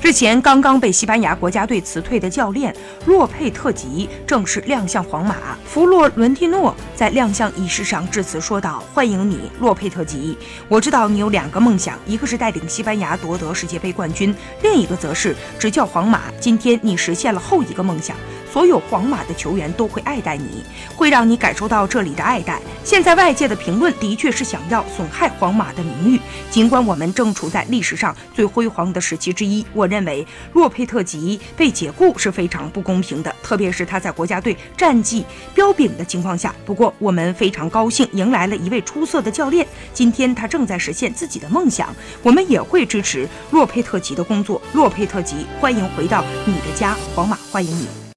之前刚刚被西班牙国家队辞退的教练洛佩特吉正式亮相皇马。弗洛伦蒂诺在亮相仪式上致辞说道：“欢迎你，洛佩特吉。我知道你有两个梦想，一个是带领西班牙夺得世界杯冠军，另一个则是执教皇马。今天你实现了后一个梦想。”所有皇马的球员都会爱戴你，会让你感受到这里的爱戴。现在外界的评论的确是想要损害皇马的名誉，尽管我们正处在历史上最辉煌的时期之一。我认为洛佩特吉被解雇是非常不公平的，特别是他在国家队战绩彪炳的情况下。不过我们非常高兴迎来了一位出色的教练，今天他正在实现自己的梦想，我们也会支持洛佩特吉的工作。洛佩特吉，欢迎回到你的家，皇马欢迎你。